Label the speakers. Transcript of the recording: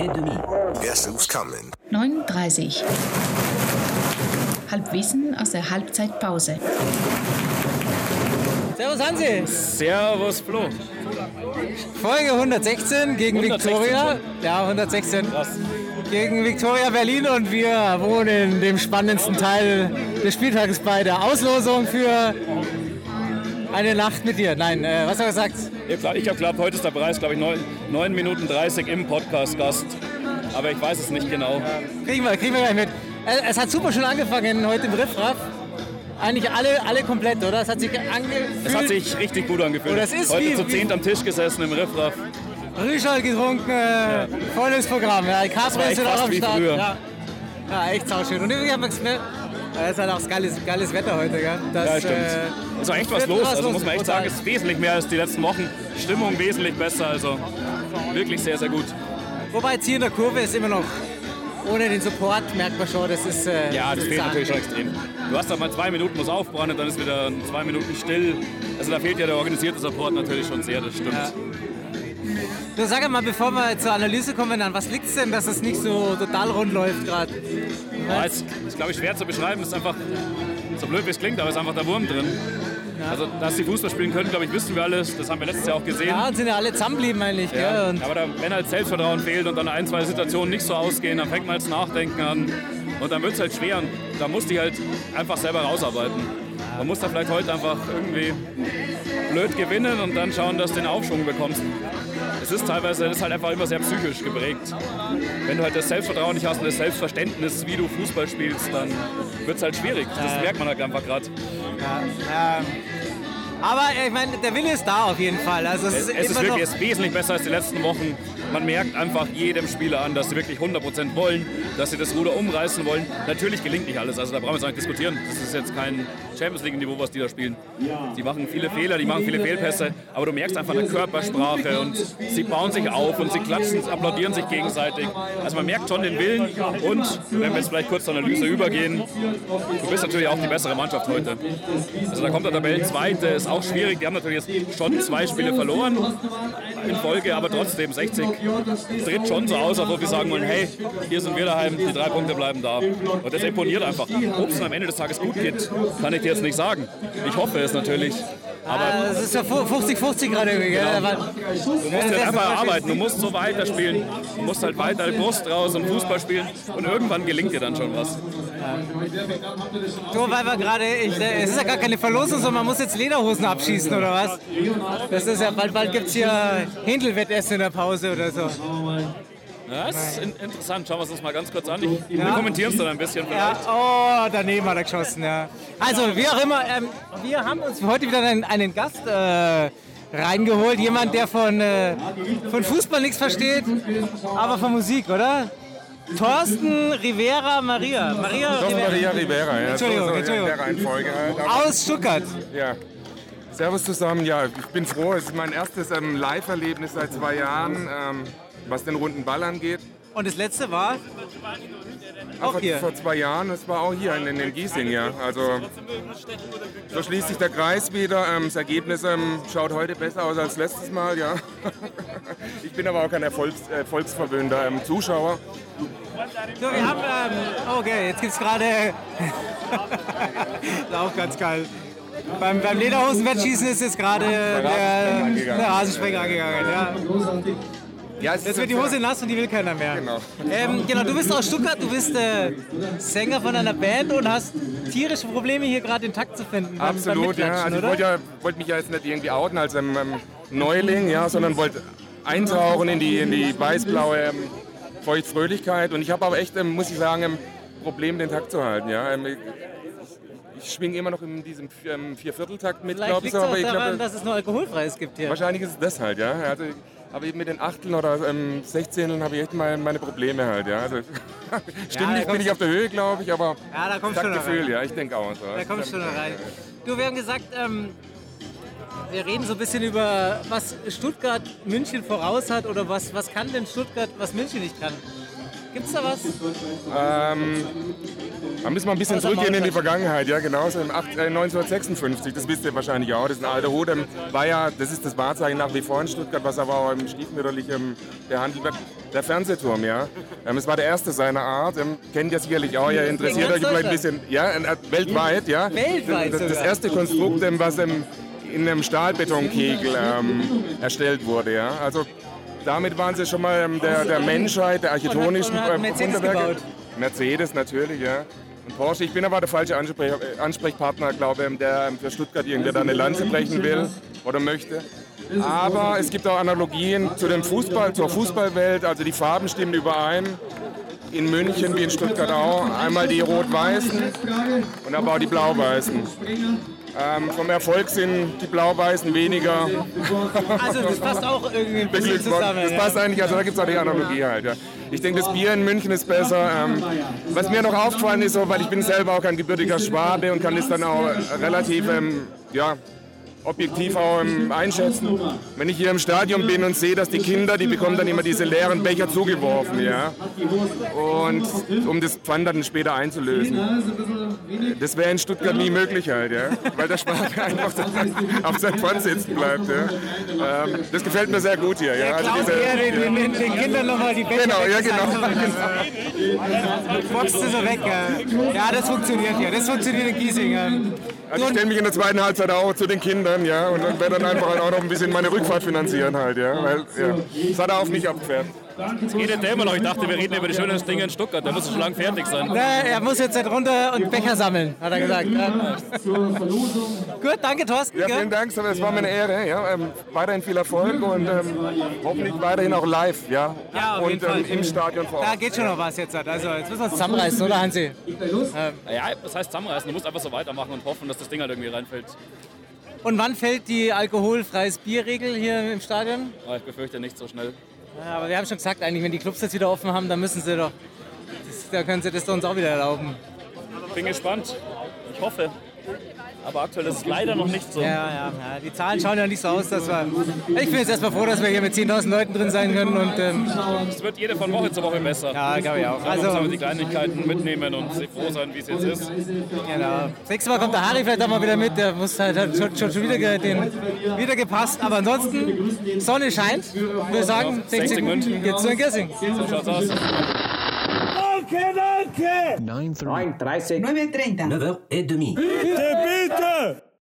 Speaker 1: Guess who's coming?
Speaker 2: 9.30 Halbwissen aus der Halbzeitpause.
Speaker 3: Servus Hansi.
Speaker 4: Servus Flo.
Speaker 3: Folge 116 gegen
Speaker 4: 116
Speaker 3: Viktoria.
Speaker 4: schon.
Speaker 3: Ja, 116.
Speaker 4: Krass.
Speaker 3: Gegen Viktoria Berlin und wir wohnen in dem spannendsten Teil des Spieltages bei der Auslosung für eine Nacht mit dir. Nein, äh, was hat er gesagt?
Speaker 4: Ja, ich geglaubt, heute ist der Preis, glaube ich, 9, 9 Minuten 30 im Podcast-Gast. Aber ich weiß es nicht genau.
Speaker 3: Kriegen wir, kriegen wir gleich mit. Äh, Es hat super schon angefangen heute im Riffraff. Eigentlich alle, alle komplett, oder? Es hat sich angefühlt.
Speaker 4: Es hat sich richtig gut angefühlt.
Speaker 3: Oh, das ist
Speaker 4: heute
Speaker 3: wie-
Speaker 4: zu zehnt am Tisch gesessen im Riffraff.
Speaker 3: Rüschel getrunken, äh, volles Programm. Ja, Kasper ist wieder auch am Start. Ja. ja, echt sauschön. Und irgendwie haben wir es ist halt auch geiles, geiles Wetter heute, gell? Das,
Speaker 4: Ja, stimmt.
Speaker 3: äh,
Speaker 4: Es war echt was los. Also
Speaker 3: los,
Speaker 4: muss man echt
Speaker 3: total.
Speaker 4: sagen, es ist wesentlich mehr als die letzten Wochen. Stimmung wesentlich besser. Also wirklich sehr, sehr gut.
Speaker 3: Wobei jetzt hier in der Kurve ist immer noch, ohne den Support merkt man schon, das ist. Äh,
Speaker 4: Ja, das
Speaker 3: ist
Speaker 4: fehlt natürlich schon extrem. Du hast da mal zwei Minuten, muss aufbauen und dann ist wieder zwei Minuten still. Also da fehlt ja der organisierte Support natürlich schon sehr, das stimmt.
Speaker 3: Ja. Du sag mal, bevor wir zur Analyse kommen, an was liegt es denn, dass es nicht so total rund läuft gerade?
Speaker 4: Ja, es ist, glaube ich, schwer zu beschreiben. Es ist einfach, so blöd wie es klingt, aber es ist einfach der Wurm drin. Also, dass sie Fußball spielen können, glaube ich, wissen wir alles. Das haben wir letztes Jahr auch gesehen.
Speaker 3: Ja, und sind ja alle zusammenblieben eigentlich.
Speaker 4: Ja, aber da, wenn halt Selbstvertrauen fehlt und dann ein, zwei Situationen nicht so ausgehen, dann fängt man jetzt Nachdenken an. Und dann wird es halt schwer. Und da muss die halt einfach selber rausarbeiten. Man muss da vielleicht heute einfach irgendwie blöd gewinnen und dann schauen, dass du den Aufschwung bekommst. Es ist teilweise das ist halt einfach immer sehr psychisch geprägt. Wenn du halt das Selbstvertrauen nicht hast und das Selbstverständnis, wie du Fußball spielst, dann wird es halt schwierig. Das merkt man halt einfach gerade.
Speaker 3: ja, ähm, aber äh, ich meine, der Wille ist da auf jeden Fall. Also es,
Speaker 4: Es,
Speaker 3: ist
Speaker 4: es ist wirklich es ist wesentlich besser als die letzten Wochen. Man merkt einfach jedem Spieler an, dass sie wirklich 100% wollen, dass sie das Ruder umreißen wollen. Natürlich gelingt nicht alles, also da brauchen wir jetzt nicht diskutieren. Das ist jetzt kein Champions League-Niveau, was die da spielen. Die machen viele Fehler, die machen viele Fehlpässe, aber du merkst einfach eine Körpersprache und sie bauen sich auf und sie klatschen, applaudieren sich gegenseitig. Also man merkt schon den Willen und, wenn wir jetzt vielleicht kurz zur Analyse übergehen, du bist natürlich auch die bessere Mannschaft heute. Also da kommt der Tabellenzweite, ist auch schwierig. Die haben natürlich jetzt schon zwei Spiele verloren in Folge, aber trotzdem 60 tritt schon so aus, als ob wir sagen wollen, hey, hier sind wir daheim, die drei Punkte bleiben da. Und das imponiert einfach. Ob es am Ende des Tages gut geht, kann ich dir jetzt nicht sagen. Ich hoffe es natürlich. Aber
Speaker 3: es ist ja 50-50 gerade irgendwie. Gell? Aber-
Speaker 4: du musst halt einfach arbeiten, du musst so weiterspielen. Du musst halt weiter die Brust raus und Fußball spielen und irgendwann gelingt dir dann schon was.
Speaker 3: So, weil wir gerade, äh, es ist ja gar keine Verlosung, sondern man muss jetzt Lederhosen abschießen oder was? Das ist ja, bald, bald gibt es hier Händelwettessen in der Pause oder so.
Speaker 4: Ja, das ist in interessant. Schauen wir uns das mal ganz kurz an. Ich, Wir kommentieren es dann ein bisschen
Speaker 3: Ja,
Speaker 4: vielleicht.
Speaker 3: oh, daneben hat er geschossen, ja. Also, wie auch immer, ähm, wir haben uns heute wieder einen, einen Gast äh, reingeholt. Jemand, der von, äh, von Fußball nichts versteht, aber von Musik, oder? Thorsten Rivera Maria. Maria Rivera.
Speaker 5: Maria Rivera, ja.
Speaker 3: Entschuldigung,
Speaker 5: so, so
Speaker 3: Entschuldigung.
Speaker 5: In der Reihenfolge halt.
Speaker 3: Aus Stuttgart.
Speaker 5: ja. Servus zusammen, ja, ich bin froh. Es ist mein erstes ähm, Live-Erlebnis seit zwei Jahren, ähm, was den runden Ball angeht.
Speaker 3: Und das letzte war? Auch
Speaker 5: vor,
Speaker 3: hier.
Speaker 5: vor zwei Jahren, das war auch hier in, in, in Giesing, ja. Also so schließt sich der Kreis wieder. Ähm, das Ergebnis ähm, schaut heute besser aus als letztes Mal, ja. ich bin aber auch kein Erfolgs, erfolgsverwöhnter ähm, Zuschauer.
Speaker 3: So, wir haben, ähm, okay, jetzt gibt es gerade, ist auch ganz geil. Beim, beim Lederhosenwettschießen ist jetzt gerade der,
Speaker 5: angegangen.
Speaker 3: der Rasensprenger angegangen. Ja.
Speaker 5: Ja,
Speaker 3: Jetzt wird die Hose nass und die will keiner mehr.
Speaker 5: Genau.
Speaker 3: Ähm, genau, du bist aus Stuttgart, du bist äh, Sänger von einer Band und hast tierische Probleme hier gerade den Takt zu finden. beim- beim
Speaker 5: Absolut, ja.
Speaker 3: Mitklatschen,
Speaker 5: Also ich wollte ja, wollte mich ja jetzt nicht irgendwie outen als ähm, ähm, Neuling, ja, sondern wollte eintauchen in die, in die weiß-blaue ähm, Feuchtfröhlichkeit. Und ich habe aber echt, ähm, muss ich sagen, ein Problem, den Takt zu halten. Ja. Ähm, ich schwinge immer noch in diesem ähm, Viervierteltakt mit,
Speaker 3: Vielleicht
Speaker 5: glaube ich.
Speaker 3: liegt es auch daran,
Speaker 5: glaube,
Speaker 3: dass es nur alkoholfreies gibt hier.
Speaker 5: wahrscheinlich ist es das halt, ja. Also, aber eben mit den Achteln oder ähm, Sechzehnteln habe ich echt mal meine Probleme halt, ja. Also, stimmlich
Speaker 3: kommst
Speaker 5: bin ich auf der Höhe, glaube ich, aber
Speaker 3: Ja, da kommst
Speaker 5: Taktgefühl,
Speaker 3: rein.
Speaker 5: ja, ich denke auch so.
Speaker 3: Da kommst du noch rein. Du, wir haben gesagt, ähm, wir reden so ein bisschen über, was Stuttgart München voraus hat oder was, was kann denn Stuttgart, was München nicht kann. Gibt's da was?
Speaker 5: Ähm, da müssen wir ein bisschen
Speaker 3: Außer
Speaker 5: zurückgehen in die. Vergangenheit, ja genau, so im acht- äh, 1956, das wisst ihr wahrscheinlich auch, das ist ein alter Hut, war ja, das ist das Wahrzeichen nach wie vor in Stuttgart, was aber auch im stiefmütterlich ähm, behandelt wird, der Fernsehturm, ja. Ähm, es war der erste seiner Art, ähm, kennt ihr sicherlich auch, ihr interessiert
Speaker 3: ganz
Speaker 5: euch vielleicht ein bisschen, ja, äh, weltweit, ja.
Speaker 3: Weltweit
Speaker 5: das, das erste Konstrukt, ähm, was ähm, in einem Stahlbetonkegel erstellt wurde, ja. Also damit waren sie schon mal ähm, der, der Menschheit, der architektonischen
Speaker 3: und hat
Speaker 5: ähm,
Speaker 3: Mercedes
Speaker 5: Wunderwerke.
Speaker 3: gebaut.
Speaker 5: Mercedes natürlich, ja. Und Porsche. Ich bin aber der falsche Ansprech äh, Ansprechpartner, glaube ich, der ähm, für Stuttgart irgendwie da eine Lanze brechen will oder möchte. Aber es gibt auch Analogien zu dem Fußball, zur Fußballwelt. Also die Farben stimmen überein. In München wie in Stuttgart auch. Einmal die Rot-Weißen und aber auch die Blau-Weißen. Ähm, vom Erfolg sind die Blau-Weißen weniger
Speaker 3: Also das passt auch irgendwie ein bisschen
Speaker 5: beglückt worden.
Speaker 3: zusammen.
Speaker 5: Das
Speaker 3: ja.
Speaker 5: passt eigentlich, also da gibt es auch die Analogie halt. Ja. Ich denke, das Bier in München ist besser. Ähm, was mir noch aufgefallen ist, so, weil ich bin selber auch kein gebürtiger Schwabe und kann das dann auch relativ ähm, ja, objektiv auch einschätzen. Wenn ich hier im Stadion bin und sehe, dass die Kinder, die bekommen dann immer diese leeren Becher zugeworfen, ja. Und um das Pfand dann später einzulösen. Das wäre in Stuttgart nie möglich halt, ja. Weil der Schwabe einfach auf seinem Pfand sitzen bleibt, ja. Ähm, das gefällt mir sehr gut hier, ja. Also diese-
Speaker 3: eher den, Kindern nochmal die Becher
Speaker 5: Genau, ja, genau.
Speaker 3: Boxt du so weg. Ja. ja, das funktioniert ja. Das funktioniert in Giesing.
Speaker 5: Also ich stelle mich in der zweiten Halbzeit auch zu den Kindern, ja, und dann werde dann einfach halt auch noch ein bisschen meine Rückfahrt finanzieren halt, ja, weil, ja, das hat er auf mich abgefährt.
Speaker 4: Jetzt redet der immer noch. Ich dachte, wir reden über die schönen Dinge in Stuttgart. Der muss schon lange fertig sein.
Speaker 3: Na, er muss jetzt halt runter und Becher sammeln, hat er gesagt. Ja. Gut, danke Thorsten.
Speaker 5: Ja, vielen Dank, es war mir eine Ehre, ja, ähm, weiterhin viel Erfolg und ähm, hoffentlich weiterhin auch live, ja,
Speaker 3: Ja, auf jeden
Speaker 5: und
Speaker 3: Fall.
Speaker 5: ähm, im Stadion vor
Speaker 3: Da
Speaker 5: Ort.
Speaker 3: geht schon noch was jetzt. Also jetzt müssen wir uns zusammenreißen, oder Hansi?
Speaker 4: Ja, das heißt zusammenreißen. Du musst einfach so weitermachen und hoffen, dass das Ding halt irgendwie reinfällt.
Speaker 3: Und wann fällt die alkoholfreies Bierregel hier im Stadion?
Speaker 4: Aber ich befürchte nicht so schnell.
Speaker 3: Aber wir haben schon gesagt, eigentlich, wenn die Clubs jetzt wieder offen haben, dann müssen sie doch, das, da können sie das uns auch wieder erlauben.
Speaker 4: Bin gespannt. Ich hoffe. Aber aktuell ist es leider noch nicht so.
Speaker 3: Ja, ja, ja. Die Zahlen schauen ja nicht so aus, dass wir. Ich bin jetzt erstmal froh, dass wir hier mit 10.000 Leuten drin sein können. Und ähm,
Speaker 4: Es wird jede von Woche zu Woche besser.
Speaker 3: ja, glaube ich auch.
Speaker 4: Also,
Speaker 3: Also,
Speaker 4: die Kleinigkeiten mitnehmen und froh sein, wie es jetzt ist.
Speaker 3: genau. Das nächste Mal kommt der Harry vielleicht auch mal wieder mit. Der muss halt, hat schon, schon, wieder, den, wieder gepasst. Aber ansonsten, Sonne scheint. Wir sagen, 60
Speaker 4: 60
Speaker 3: Minuten
Speaker 4: München.
Speaker 3: geht's zu den Gissing.
Speaker 4: So schaut's aus.
Speaker 6: 9.30.
Speaker 1: 9.30.
Speaker 6: 9h30. Vite, vite